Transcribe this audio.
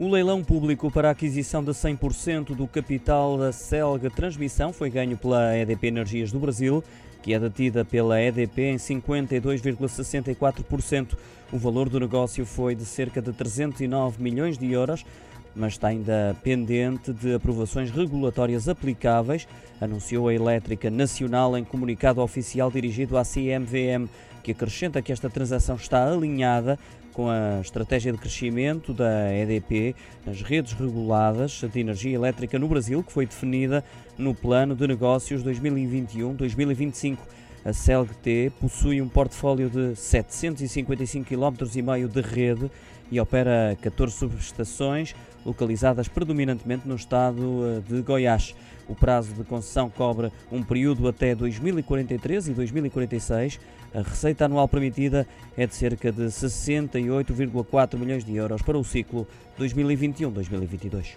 O leilão público para a aquisição de 100% do capital da Celg Transmissão foi ganho pela EDP Energias do Brasil, que é detida pela EDP em 52,64%. O valor do negócio foi de cerca de 309 milhões de euros, mas está ainda pendente de aprovações regulatórias aplicáveis, anunciou a Elétrica Nacional em comunicado oficial dirigido à CMVM, que acrescenta que esta transação está alinhada com a estratégia de crescimento da EDP nas redes reguladas de energia elétrica no Brasil, que foi definida no Plano de Negócios 2021-2025. A CELGT possui um portfólio de 755 km e meio de rede e opera 14 subestações localizadas predominantemente no estado eh, de Goiás. O prazo de concessão cobre um período até 2043 e 2046. A receita anual permitida é de cerca de 68,4 milhões de euros para o ciclo 2021-2022.